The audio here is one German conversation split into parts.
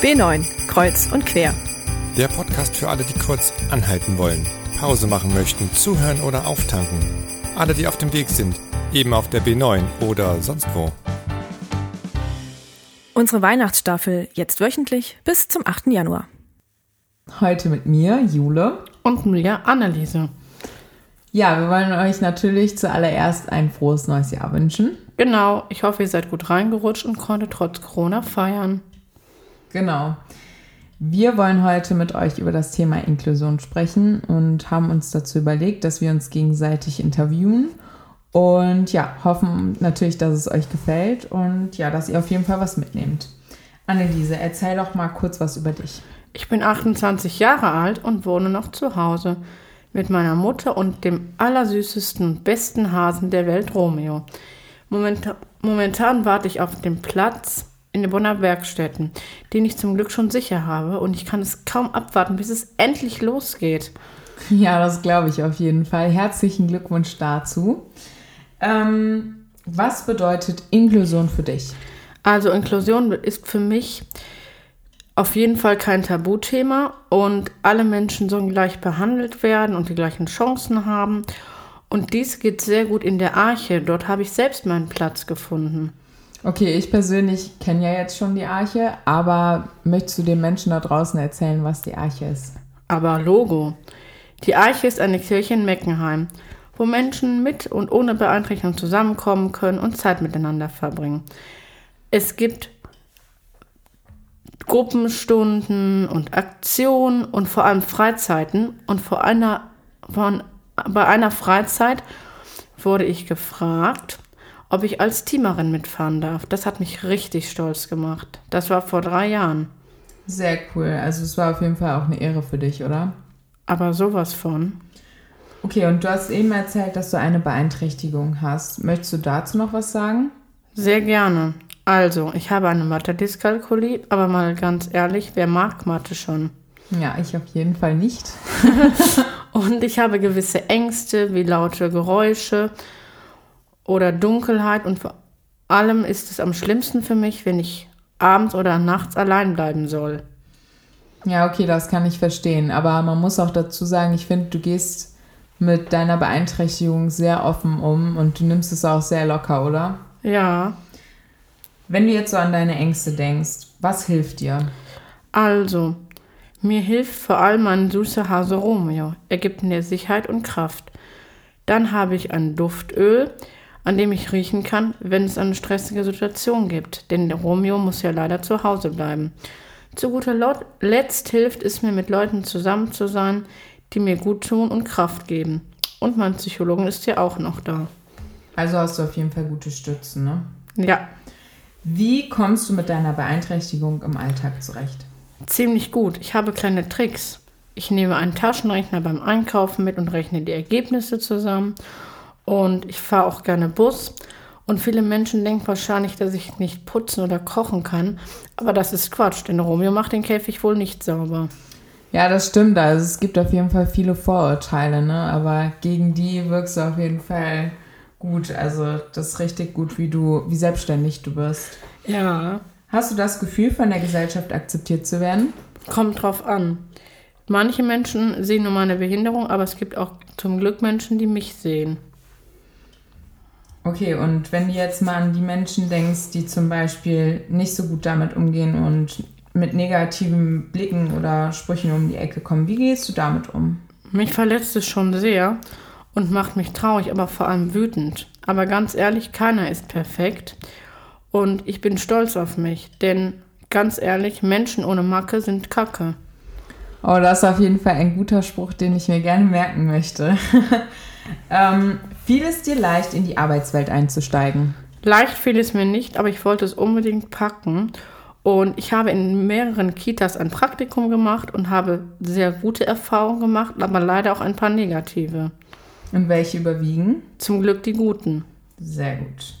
B9, Kreuz und Quer. Der Podcast für alle, die kurz anhalten wollen, Pause machen möchten, zuhören oder auftanken. Alle, die auf dem Weg sind, eben auf der B9 oder sonst wo. Unsere Weihnachtsstaffel jetzt wöchentlich bis zum 8. Januar. Heute mit mir, Jule. Und mir, Anneliese. Ja, wir wollen euch natürlich zuallererst ein frohes neues Jahr wünschen. Genau, ich hoffe, ihr seid gut reingerutscht und konntet trotz Corona feiern. Genau. Wir wollen heute mit euch über das Thema Inklusion sprechen und haben uns dazu überlegt, dass wir uns gegenseitig interviewen und ja, hoffen natürlich, dass es euch gefällt und ja, dass ihr auf jeden Fall was mitnehmt. Anneliese, erzähl doch mal kurz was über dich. Ich bin 28 Jahre alt und wohne noch zu Hause mit meiner Mutter und dem allersüßesten und besten Hasen der Welt, Romeo. Momentan, momentan warte ich auf den Platz in den Bonner Werkstätten, den ich zum Glück schon sicher habe und ich kann es kaum abwarten, bis es endlich losgeht. Ja, das glaube ich auf jeden Fall. Herzlichen Glückwunsch dazu. Ähm, was bedeutet Inklusion für dich? Also Inklusion ist für mich auf jeden Fall kein Tabuthema und alle Menschen sollen gleich behandelt werden und die gleichen Chancen haben. Und dies geht sehr gut in der Arche. Dort habe ich selbst meinen Platz gefunden. Okay, ich persönlich kenne ja jetzt schon die Arche, aber möchtest du den Menschen da draußen erzählen, was die Arche ist? Aber Logo. Die Arche ist eine Kirche in Meckenheim, wo Menschen mit und ohne Beeinträchtigung zusammenkommen können und Zeit miteinander verbringen. Es gibt Gruppenstunden und Aktionen und vor allem Freizeiten. Und vor einer, von, bei einer Freizeit wurde ich gefragt, ob ich als Teamerin mitfahren darf. Das hat mich richtig stolz gemacht. Das war vor drei Jahren. Sehr cool. Also es war auf jeden Fall auch eine Ehre für dich, oder? Aber sowas von. Okay, und du hast eben erzählt, dass du eine Beeinträchtigung hast. Möchtest du dazu noch was sagen? Sehr gerne. Also, ich habe eine Mathe-Dyskalkulie, aber mal ganz ehrlich, wer mag Mathe schon? Ja, ich auf jeden Fall nicht. und ich habe gewisse Ängste wie laute Geräusche oder Dunkelheit und vor allem ist es am schlimmsten für mich, wenn ich abends oder nachts allein bleiben soll. Ja, okay, das kann ich verstehen. Aber man muss auch dazu sagen, ich finde, du gehst mit deiner Beeinträchtigung sehr offen um und du nimmst es auch sehr locker, oder? Ja. Wenn du jetzt so an deine Ängste denkst, was hilft dir? Also, mir hilft vor allem mein süßer Hase Romeo. Er gibt mir Sicherheit und Kraft. Dann habe ich ein Duftöl, an dem ich riechen kann, wenn es eine stressige Situation gibt. Denn der Romeo muss ja leider zu Hause bleiben. Zu guter Letzt hilft es mir, mit Leuten zusammen zu sein, die mir gut tun und Kraft geben. Und mein Psychologen ist ja auch noch da. Also hast du auf jeden Fall gute Stützen, ne? Ja. Wie kommst du mit deiner Beeinträchtigung im Alltag zurecht? Ziemlich gut. Ich habe kleine Tricks. Ich nehme einen Taschenrechner beim Einkaufen mit und rechne die Ergebnisse zusammen. Und ich fahre auch gerne Bus. Und viele Menschen denken wahrscheinlich, dass ich nicht putzen oder kochen kann. Aber das ist Quatsch, denn Romeo macht den Käfig wohl nicht sauber. Ja, das stimmt. Also es gibt auf jeden Fall viele Vorurteile, ne? Aber gegen die wirkst du auf jeden Fall gut. Also das ist richtig gut, wie du, wie selbstständig du bist. Ja. Hast du das Gefühl, von der Gesellschaft akzeptiert zu werden? Kommt drauf an. Manche Menschen sehen nur meine Behinderung, aber es gibt auch zum Glück Menschen, die mich sehen. Okay, und wenn du jetzt mal an die Menschen denkst, die zum Beispiel nicht so gut damit umgehen und mit negativen Blicken oder Sprüchen um die Ecke kommen, wie gehst du damit um? Mich verletzt es schon sehr und macht mich traurig, aber vor allem wütend. Aber ganz ehrlich, keiner ist perfekt und ich bin stolz auf mich, denn ganz ehrlich, Menschen ohne Macke sind Kacke. Oh, das ist auf jeden Fall ein guter Spruch, den ich mir gerne merken möchte. ähm, fiel es dir leicht, in die Arbeitswelt einzusteigen? Leicht fiel es mir nicht, aber ich wollte es unbedingt packen. Und ich habe in mehreren Kitas ein Praktikum gemacht und habe sehr gute Erfahrungen gemacht, aber leider auch ein paar negative. Und welche überwiegen? Zum Glück die guten. Sehr gut.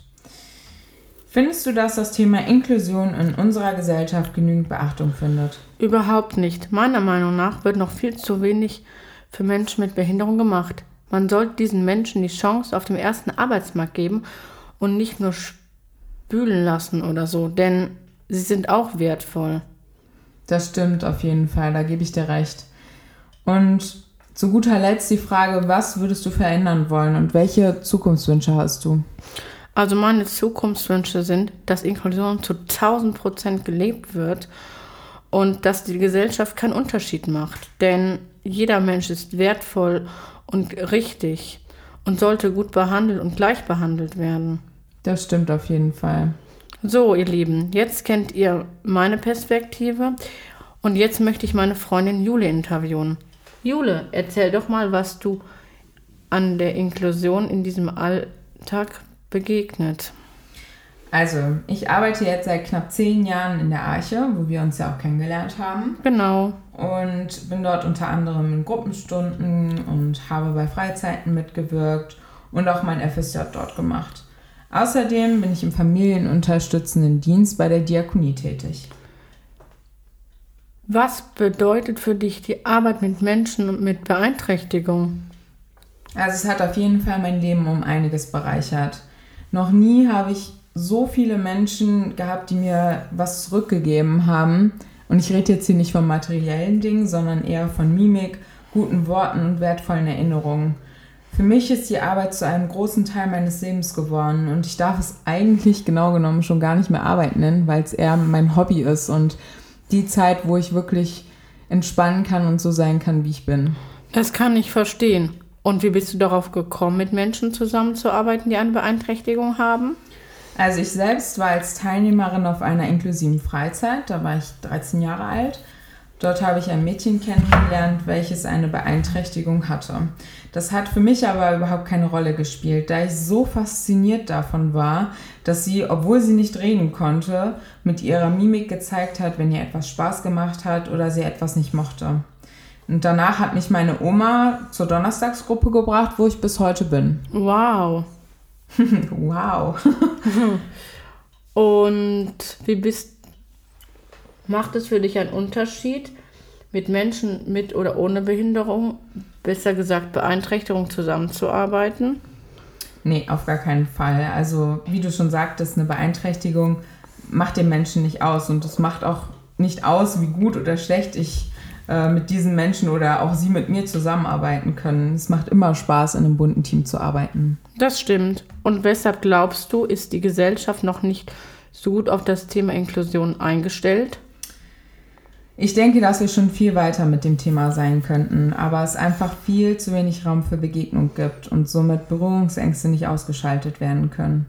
Findest du, dass das Thema Inklusion in unserer Gesellschaft genügend Beachtung findet? Überhaupt nicht. Meiner Meinung nach wird noch viel zu wenig für Menschen mit Behinderung gemacht. Man sollte diesen Menschen die Chance auf dem ersten Arbeitsmarkt geben und nicht nur spülen lassen oder so, denn sie sind auch wertvoll. Das stimmt auf jeden Fall, da gebe ich dir recht. Und zu guter Letzt die Frage, was würdest du verändern wollen und welche Zukunftswünsche hast du? Also meine Zukunftswünsche sind, dass Inklusion zu 1000 Prozent gelebt wird und dass die Gesellschaft keinen Unterschied macht. Denn jeder Mensch ist wertvoll und richtig und sollte gut behandelt und gleich behandelt werden. Das stimmt auf jeden Fall. So, ihr Lieben, jetzt kennt ihr meine Perspektive und jetzt möchte ich meine Freundin Jule interviewen. Jule, erzähl doch mal, was du an der Inklusion in diesem Alltag begegnet. Also, ich arbeite jetzt seit knapp zehn Jahren in der Arche, wo wir uns ja auch kennengelernt haben. Genau. Und bin dort unter anderem in Gruppenstunden und habe bei Freizeiten mitgewirkt und auch mein FSJ dort gemacht. Außerdem bin ich im familienunterstützenden Dienst bei der Diakonie tätig. Was bedeutet für dich die Arbeit mit Menschen mit Beeinträchtigung? Also es hat auf jeden Fall mein Leben um einiges bereichert. Noch nie habe ich so viele Menschen gehabt, die mir was zurückgegeben haben. Und ich rede jetzt hier nicht von materiellen Dingen, sondern eher von Mimik, guten Worten und wertvollen Erinnerungen. Für mich ist die Arbeit zu einem großen Teil meines Lebens geworden und ich darf es eigentlich genau genommen schon gar nicht mehr Arbeit nennen, weil es eher mein Hobby ist und die Zeit, wo ich wirklich entspannen kann und so sein kann, wie ich bin. Das kann ich verstehen. Und wie bist du darauf gekommen, mit Menschen zusammenzuarbeiten, die eine Beeinträchtigung haben? Also ich selbst war als Teilnehmerin auf einer inklusiven Freizeit, da war ich 13 Jahre alt. Dort habe ich ein Mädchen kennengelernt, welches eine Beeinträchtigung hatte. Das hat für mich aber überhaupt keine Rolle gespielt, da ich so fasziniert davon war, dass sie, obwohl sie nicht reden konnte, mit ihrer Mimik gezeigt hat, wenn ihr etwas Spaß gemacht hat oder sie etwas nicht mochte. Und danach hat mich meine Oma zur Donnerstagsgruppe gebracht, wo ich bis heute bin. Wow. wow. Und wie bist macht es für dich einen Unterschied, mit Menschen mit oder ohne Behinderung, besser gesagt Beeinträchtigung zusammenzuarbeiten? Nee, auf gar keinen Fall. Also, wie du schon sagtest, eine Beeinträchtigung macht den Menschen nicht aus und es macht auch nicht aus, wie gut oder schlecht ich äh, mit diesen Menschen oder auch sie mit mir zusammenarbeiten können. Es macht immer Spaß, in einem bunten Team zu arbeiten. Das stimmt. Und weshalb glaubst du, ist die Gesellschaft noch nicht so gut auf das Thema Inklusion eingestellt? Ich denke, dass wir schon viel weiter mit dem Thema sein könnten, aber es einfach viel zu wenig Raum für Begegnung gibt und somit Berührungsängste nicht ausgeschaltet werden können.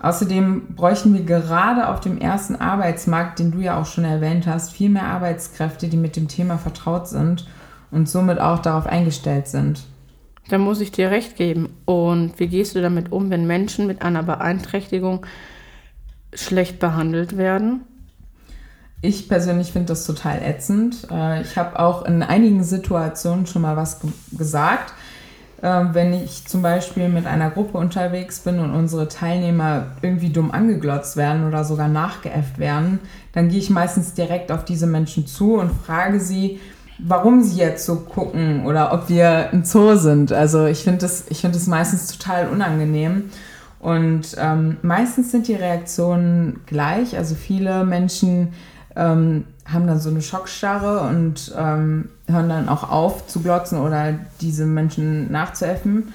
Außerdem bräuchten wir gerade auf dem ersten Arbeitsmarkt, den du ja auch schon erwähnt hast, viel mehr Arbeitskräfte, die mit dem Thema vertraut sind und somit auch darauf eingestellt sind. Da muss ich dir recht geben. Und wie gehst du damit um, wenn Menschen mit einer Beeinträchtigung schlecht behandelt werden? Ich persönlich finde das total ätzend. Äh, ich habe auch in einigen Situationen schon mal was gesagt. Ähm, wenn ich zum Beispiel mit einer Gruppe unterwegs bin und unsere Teilnehmer irgendwie dumm angeglotzt werden oder sogar nachgeäfft werden, dann gehe ich meistens direkt auf diese Menschen zu und frage sie, warum sie jetzt so gucken oder ob wir ein Zoo sind. Also ich finde das, find das meistens total unangenehm. Und ähm, meistens sind die Reaktionen gleich. Also viele Menschen ähm, haben dann so eine Schockstarre und ähm, hören dann auch auf zu glotzen oder diese Menschen nachzuäffen.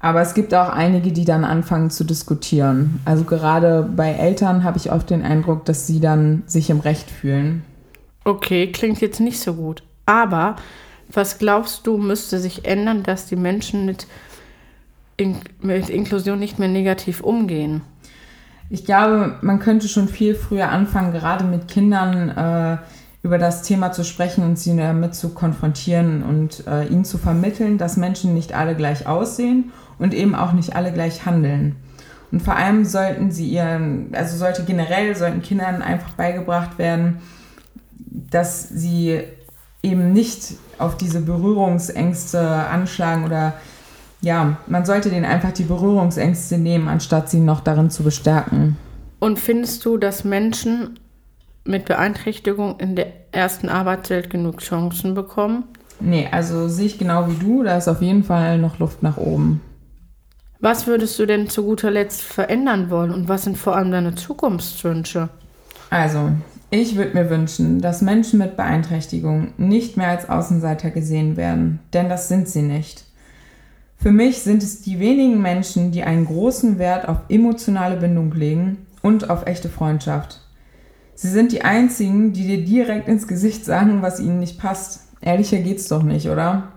Aber es gibt auch einige, die dann anfangen zu diskutieren. Also gerade bei Eltern habe ich oft den Eindruck, dass sie dann sich im Recht fühlen. Okay, klingt jetzt nicht so gut. Aber was glaubst du, müsste sich ändern, dass die Menschen mit, In mit Inklusion nicht mehr negativ umgehen? ich glaube, man könnte schon viel früher anfangen, gerade mit Kindern äh, über das Thema zu sprechen und sie damit zu konfrontieren und äh, ihnen zu vermitteln, dass Menschen nicht alle gleich aussehen und eben auch nicht alle gleich handeln. Und vor allem sollten sie ihren, also sollte generell, sollten Kindern einfach beigebracht werden, dass sie eben nicht auf diese Berührungsängste anschlagen oder ja, man sollte denen einfach die Berührungsängste nehmen, anstatt sie noch darin zu bestärken. Und findest du, dass Menschen mit Beeinträchtigung in der ersten Arbeitswelt genug Chancen bekommen? Nee, also sehe ich genau wie du, da ist auf jeden Fall noch Luft nach oben. Was würdest du denn zu guter Letzt verändern wollen und was sind vor allem deine Zukunftswünsche? Also, Ich würde mir wünschen, dass Menschen mit Beeinträchtigung nicht mehr als Außenseiter gesehen werden, denn das sind sie nicht. Für mich sind es die wenigen Menschen, die einen großen Wert auf emotionale Bindung legen und auf echte Freundschaft. Sie sind die einzigen, die dir direkt ins Gesicht sagen, was ihnen nicht passt. Ehrlicher geht's doch nicht, oder?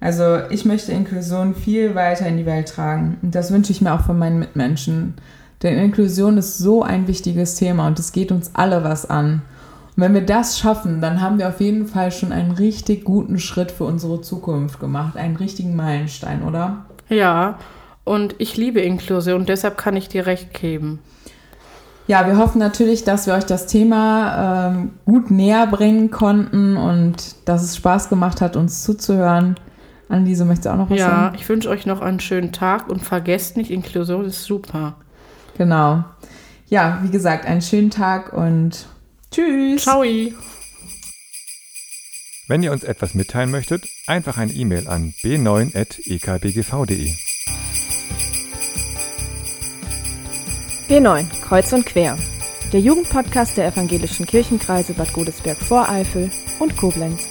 Also ich möchte Inklusion viel weiter in die Welt tragen und das wünsche ich mir auch von meinen Mitmenschen. Denn Inklusion ist so ein wichtiges Thema und es geht uns alle was an. Und wenn wir das schaffen, dann haben wir auf jeden Fall schon einen richtig guten Schritt für unsere Zukunft gemacht, einen richtigen Meilenstein, oder? Ja, und ich liebe Inklusion, deshalb kann ich dir recht geben. Ja, wir hoffen natürlich, dass wir euch das Thema ähm, gut näher bringen konnten und dass es Spaß gemacht hat, uns zuzuhören. Anneliese, möchtest du auch noch was ja, sagen? Ja, ich wünsche euch noch einen schönen Tag und vergesst nicht, Inklusion ist super. Genau. Ja, wie gesagt, einen schönen Tag und tschüss. Ciao. Wenn ihr uns etwas mitteilen möchtet, einfach eine E-Mail an b9.ekbgv.de. B9, Kreuz und Quer. Der Jugendpodcast der evangelischen Kirchenkreise Bad Godesberg-Voreifel und Koblenz.